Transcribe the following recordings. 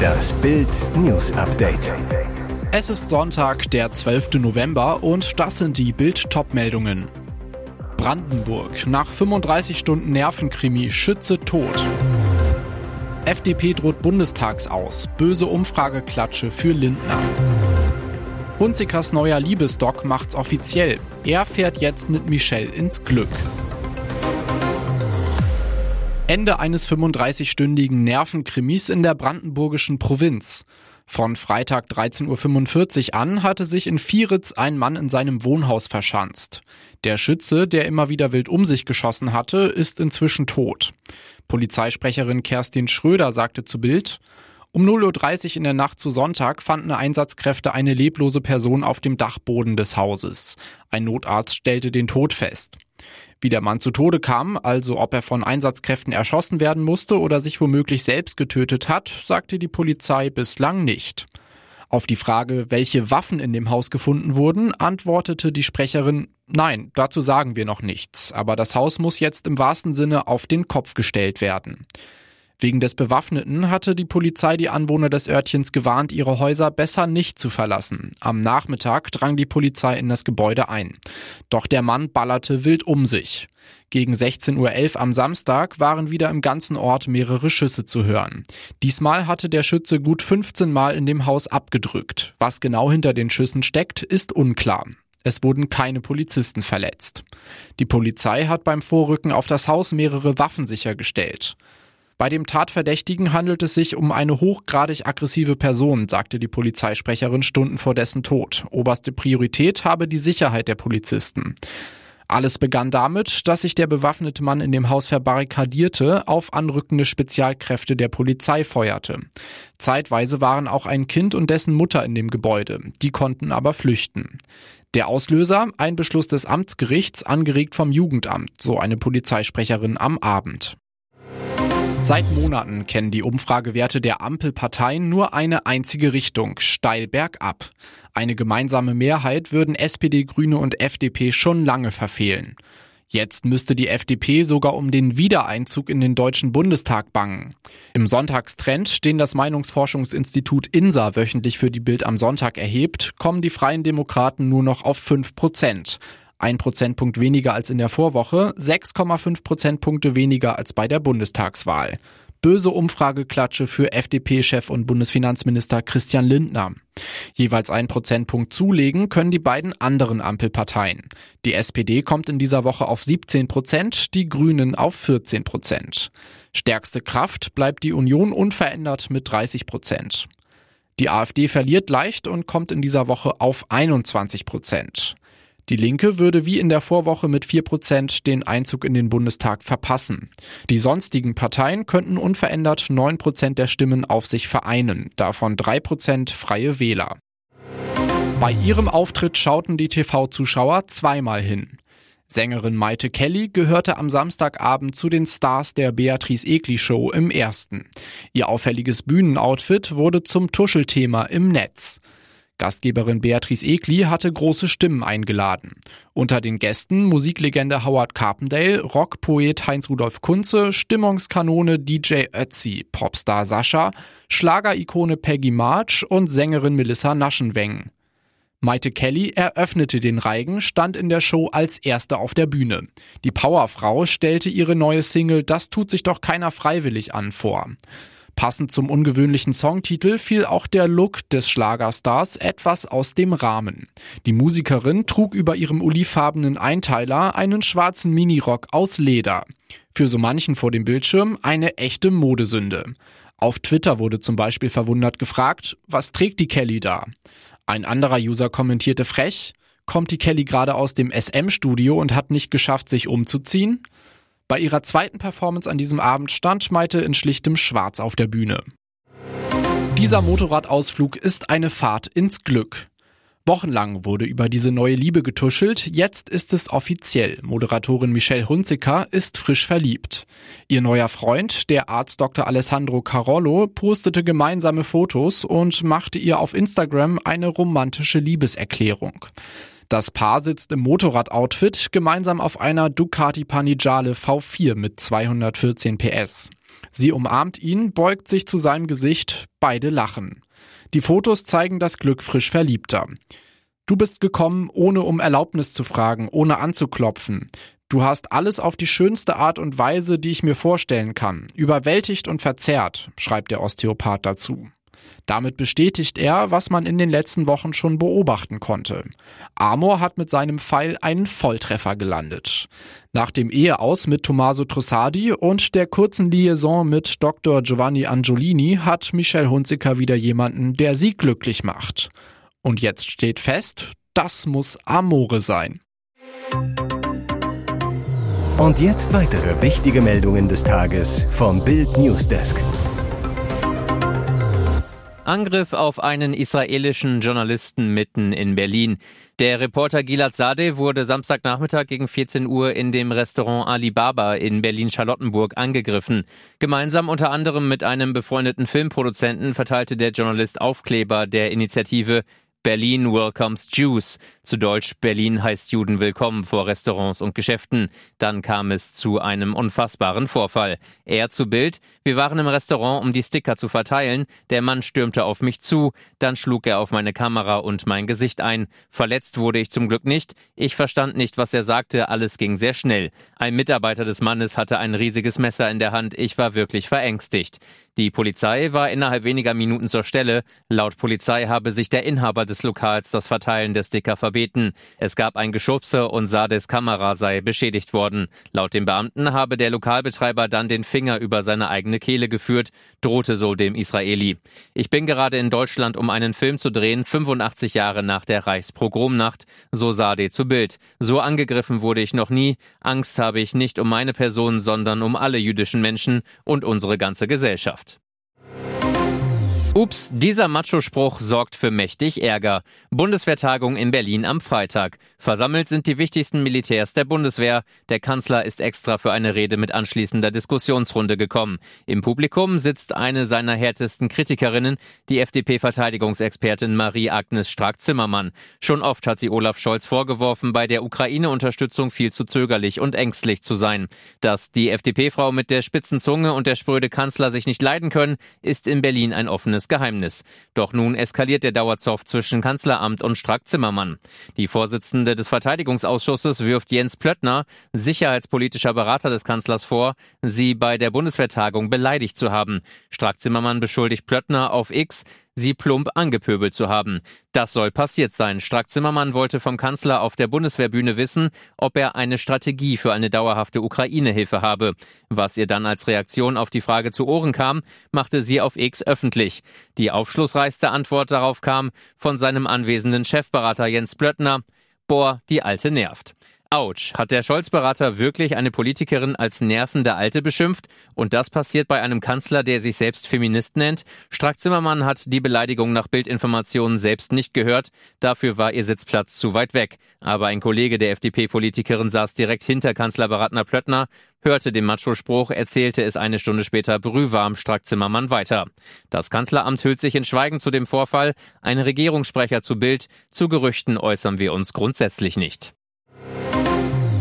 Das Bild News Update. Es ist Sonntag, der 12. November und das sind die Bild-Top-Meldungen. Brandenburg. Nach 35 Stunden Nervenkrimi Schütze tot. FDP droht Bundestags aus. Böse Umfrageklatsche für Lindner. Hunzikers neuer Liebesdoc macht's offiziell. Er fährt jetzt mit Michelle ins Glück. Ende eines 35-stündigen Nervenkrimis in der brandenburgischen Provinz. Von Freitag 13.45 Uhr an hatte sich in Vieritz ein Mann in seinem Wohnhaus verschanzt. Der Schütze, der immer wieder wild um sich geschossen hatte, ist inzwischen tot. Polizeisprecherin Kerstin Schröder sagte zu Bild, um 0.30 Uhr in der Nacht zu Sonntag fanden Einsatzkräfte eine leblose Person auf dem Dachboden des Hauses. Ein Notarzt stellte den Tod fest. Wie der Mann zu Tode kam, also ob er von Einsatzkräften erschossen werden musste oder sich womöglich selbst getötet hat, sagte die Polizei bislang nicht. Auf die Frage, welche Waffen in dem Haus gefunden wurden, antwortete die Sprecherin, nein, dazu sagen wir noch nichts, aber das Haus muss jetzt im wahrsten Sinne auf den Kopf gestellt werden. Wegen des Bewaffneten hatte die Polizei die Anwohner des Örtchens gewarnt, ihre Häuser besser nicht zu verlassen. Am Nachmittag drang die Polizei in das Gebäude ein. Doch der Mann ballerte wild um sich. Gegen 16.11 Uhr am Samstag waren wieder im ganzen Ort mehrere Schüsse zu hören. Diesmal hatte der Schütze gut 15 Mal in dem Haus abgedrückt. Was genau hinter den Schüssen steckt, ist unklar. Es wurden keine Polizisten verletzt. Die Polizei hat beim Vorrücken auf das Haus mehrere Waffen sichergestellt. Bei dem Tatverdächtigen handelt es sich um eine hochgradig aggressive Person, sagte die Polizeisprecherin Stunden vor dessen Tod. Oberste Priorität habe die Sicherheit der Polizisten. Alles begann damit, dass sich der bewaffnete Mann in dem Haus verbarrikadierte, auf anrückende Spezialkräfte der Polizei feuerte. Zeitweise waren auch ein Kind und dessen Mutter in dem Gebäude, die konnten aber flüchten. Der Auslöser, ein Beschluss des Amtsgerichts, angeregt vom Jugendamt, so eine Polizeisprecherin am Abend. Seit Monaten kennen die Umfragewerte der Ampelparteien nur eine einzige Richtung, steil bergab. Eine gemeinsame Mehrheit würden SPD, Grüne und FDP schon lange verfehlen. Jetzt müsste die FDP sogar um den Wiedereinzug in den Deutschen Bundestag bangen. Im Sonntagstrend, den das Meinungsforschungsinstitut INSA wöchentlich für die Bild am Sonntag erhebt, kommen die Freien Demokraten nur noch auf 5 Prozent. Ein Prozentpunkt weniger als in der Vorwoche, 6,5 Prozentpunkte weniger als bei der Bundestagswahl. Böse Umfrageklatsche für FDP-Chef und Bundesfinanzminister Christian Lindner. Jeweils einen Prozentpunkt zulegen können die beiden anderen Ampelparteien. Die SPD kommt in dieser Woche auf 17 Prozent, die Grünen auf 14 Prozent. Stärkste Kraft bleibt die Union unverändert mit 30 Prozent. Die AfD verliert leicht und kommt in dieser Woche auf 21 Prozent. Die Linke würde wie in der Vorwoche mit 4% den Einzug in den Bundestag verpassen. Die sonstigen Parteien könnten unverändert 9% der Stimmen auf sich vereinen, davon 3% freie Wähler. Bei ihrem Auftritt schauten die TV-Zuschauer zweimal hin. Sängerin Maite Kelly gehörte am Samstagabend zu den Stars der Beatrice Egli Show im ersten. Ihr auffälliges Bühnenoutfit wurde zum Tuschelthema im Netz. Gastgeberin Beatrice Egli hatte große Stimmen eingeladen. Unter den Gästen Musiklegende Howard Carpendale, Rockpoet Heinz-Rudolf Kunze, Stimmungskanone DJ Ötzi, Popstar Sascha, Schlagerikone Peggy March und Sängerin Melissa Naschenweng. Maite Kelly eröffnete den Reigen, stand in der Show als erste auf der Bühne. Die Powerfrau stellte ihre neue Single Das tut sich doch keiner freiwillig an vor. Passend zum ungewöhnlichen Songtitel fiel auch der Look des Schlagerstars etwas aus dem Rahmen. Die Musikerin trug über ihrem olivfarbenen Einteiler einen schwarzen Minirock aus Leder. Für so manchen vor dem Bildschirm eine echte Modesünde. Auf Twitter wurde zum Beispiel verwundert gefragt, was trägt die Kelly da? Ein anderer User kommentierte frech, kommt die Kelly gerade aus dem SM-Studio und hat nicht geschafft, sich umzuziehen? Bei ihrer zweiten Performance an diesem Abend stand Maite in schlichtem Schwarz auf der Bühne. Dieser Motorradausflug ist eine Fahrt ins Glück. Wochenlang wurde über diese neue Liebe getuschelt, jetzt ist es offiziell. Moderatorin Michelle Hunziker ist frisch verliebt. Ihr neuer Freund, der Arzt Dr. Alessandro Carollo, postete gemeinsame Fotos und machte ihr auf Instagram eine romantische Liebeserklärung. Das Paar sitzt im Motorradoutfit gemeinsam auf einer Ducati Panigale V4 mit 214 PS. Sie umarmt ihn, beugt sich zu seinem Gesicht, beide lachen. Die Fotos zeigen das Glück frisch Verliebter. Du bist gekommen, ohne um Erlaubnis zu fragen, ohne anzuklopfen. Du hast alles auf die schönste Art und Weise, die ich mir vorstellen kann, überwältigt und verzerrt, schreibt der Osteopath dazu. Damit bestätigt er, was man in den letzten Wochen schon beobachten konnte. Amor hat mit seinem Pfeil einen Volltreffer gelandet. Nach dem Eheaus mit Tommaso Trussardi und der kurzen Liaison mit Dr. Giovanni Angiolini hat Michelle Hunziker wieder jemanden, der sie glücklich macht. Und jetzt steht fest, das muss Amore sein. Und jetzt weitere wichtige Meldungen des Tages vom Bild Newsdesk. Angriff auf einen israelischen Journalisten mitten in Berlin. Der Reporter Gilad Sadeh wurde Samstagnachmittag gegen 14 Uhr in dem Restaurant Alibaba in Berlin-Charlottenburg angegriffen. Gemeinsam unter anderem mit einem befreundeten Filmproduzenten verteilte der Journalist Aufkleber der Initiative Berlin welcomes Jews. Zu Deutsch Berlin heißt Juden willkommen vor Restaurants und Geschäften. Dann kam es zu einem unfassbaren Vorfall. Er zu Bild. Wir waren im Restaurant, um die Sticker zu verteilen. Der Mann stürmte auf mich zu. Dann schlug er auf meine Kamera und mein Gesicht ein. Verletzt wurde ich zum Glück nicht. Ich verstand nicht, was er sagte. Alles ging sehr schnell. Ein Mitarbeiter des Mannes hatte ein riesiges Messer in der Hand. Ich war wirklich verängstigt. Die Polizei war innerhalb weniger Minuten zur Stelle. Laut Polizei habe sich der Inhaber des Lokals das Verteilen der Sticker verbeten. Es gab ein Geschubse und Sades Kamera sei beschädigt worden. Laut dem Beamten habe der Lokalbetreiber dann den Finger über seine eigene Kehle geführt, drohte so dem Israeli. Ich bin gerade in Deutschland, um einen Film zu drehen, 85 Jahre nach der Reichspogromnacht, so Sade zu Bild. So angegriffen wurde ich noch nie. Angst habe ich nicht um meine Person, sondern um alle jüdischen Menschen und unsere ganze Gesellschaft. Ups, dieser Macho-Spruch sorgt für mächtig Ärger. Bundeswehrtagung in Berlin am Freitag. Versammelt sind die wichtigsten Militärs der Bundeswehr. Der Kanzler ist extra für eine Rede mit anschließender Diskussionsrunde gekommen. Im Publikum sitzt eine seiner härtesten Kritikerinnen, die FDP-Verteidigungsexpertin Marie-Agnes Strack-Zimmermann. Schon oft hat sie Olaf Scholz vorgeworfen, bei der Ukraine-Unterstützung viel zu zögerlich und ängstlich zu sein. Dass die FDP-Frau mit der spitzen Zunge und der spröde Kanzler sich nicht leiden können, ist in Berlin ein offenes offenes Geheimnis. Doch nun eskaliert der Dauerzoff zwischen Kanzleramt und Strack-Zimmermann. Die Vorsitzende des Verteidigungsausschusses wirft Jens Plöttner, sicherheitspolitischer Berater des Kanzlers, vor, sie bei der Bundeswehrtagung beleidigt zu haben. Strack-Zimmermann beschuldigt Plöttner auf X, sie plump angepöbelt zu haben. Das soll passiert sein. Strack-Zimmermann wollte vom Kanzler auf der Bundeswehrbühne wissen, ob er eine Strategie für eine dauerhafte Ukraine-Hilfe habe. Was ihr dann als Reaktion auf die Frage zu Ohren kam, machte sie auf X öffentlich. Die aufschlussreichste Antwort darauf kam von seinem anwesenden Chefberater Jens Blöttner. Boah, die Alte nervt. Autsch, hat der Scholz-Berater wirklich eine Politikerin als nervende Alte beschimpft? Und das passiert bei einem Kanzler, der sich selbst Feminist nennt? Strack-Zimmermann hat die Beleidigung nach Bildinformationen selbst nicht gehört. Dafür war ihr Sitzplatz zu weit weg. Aber ein Kollege der FDP-Politikerin saß direkt hinter Kanzlerberatner Plöttner, hörte den Macho-Spruch, erzählte es eine Stunde später brühwarm Strack-Zimmermann weiter. Das Kanzleramt hüllt sich in Schweigen zu dem Vorfall. Ein Regierungssprecher zu Bild. Zu Gerüchten äußern wir uns grundsätzlich nicht.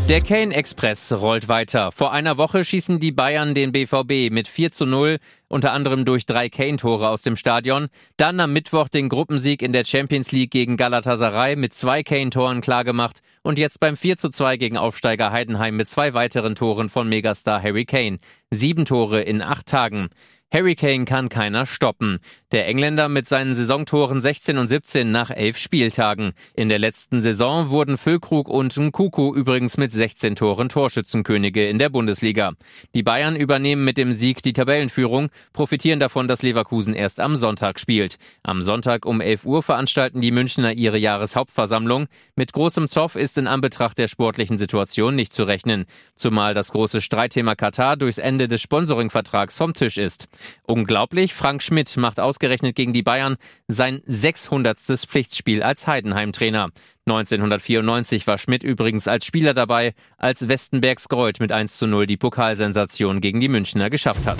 Der Kane Express rollt weiter. Vor einer Woche schießen die Bayern den BVB mit 4 zu 0, unter anderem durch drei Kane-Tore aus dem Stadion. Dann am Mittwoch den Gruppensieg in der Champions League gegen Galatasaray mit zwei Kane-Toren klargemacht und jetzt beim 4 zu 2 gegen Aufsteiger Heidenheim mit zwei weiteren Toren von Megastar Harry Kane. Sieben Tore in acht Tagen. Harry Kane kann keiner stoppen. Der Engländer mit seinen Saisontoren 16 und 17 nach elf Spieltagen. In der letzten Saison wurden Füllkrug und Nkuku übrigens mit 16 Toren Torschützenkönige in der Bundesliga. Die Bayern übernehmen mit dem Sieg die Tabellenführung, profitieren davon, dass Leverkusen erst am Sonntag spielt. Am Sonntag um 11 Uhr veranstalten die Münchner ihre Jahreshauptversammlung. Mit großem Zoff ist in Anbetracht der sportlichen Situation nicht zu rechnen, zumal das große Streitthema Katar durchs Ende des Sponsoringvertrags vom Tisch ist. Unglaublich, Frank Schmidt macht ausgerechnet gegen die Bayern sein 600. Pflichtspiel als Heidenheim-Trainer. 1994 war Schmidt übrigens als Spieler dabei, als Westenbergs Gold mit 1 zu 0 die Pokalsensation gegen die Münchner geschafft hat.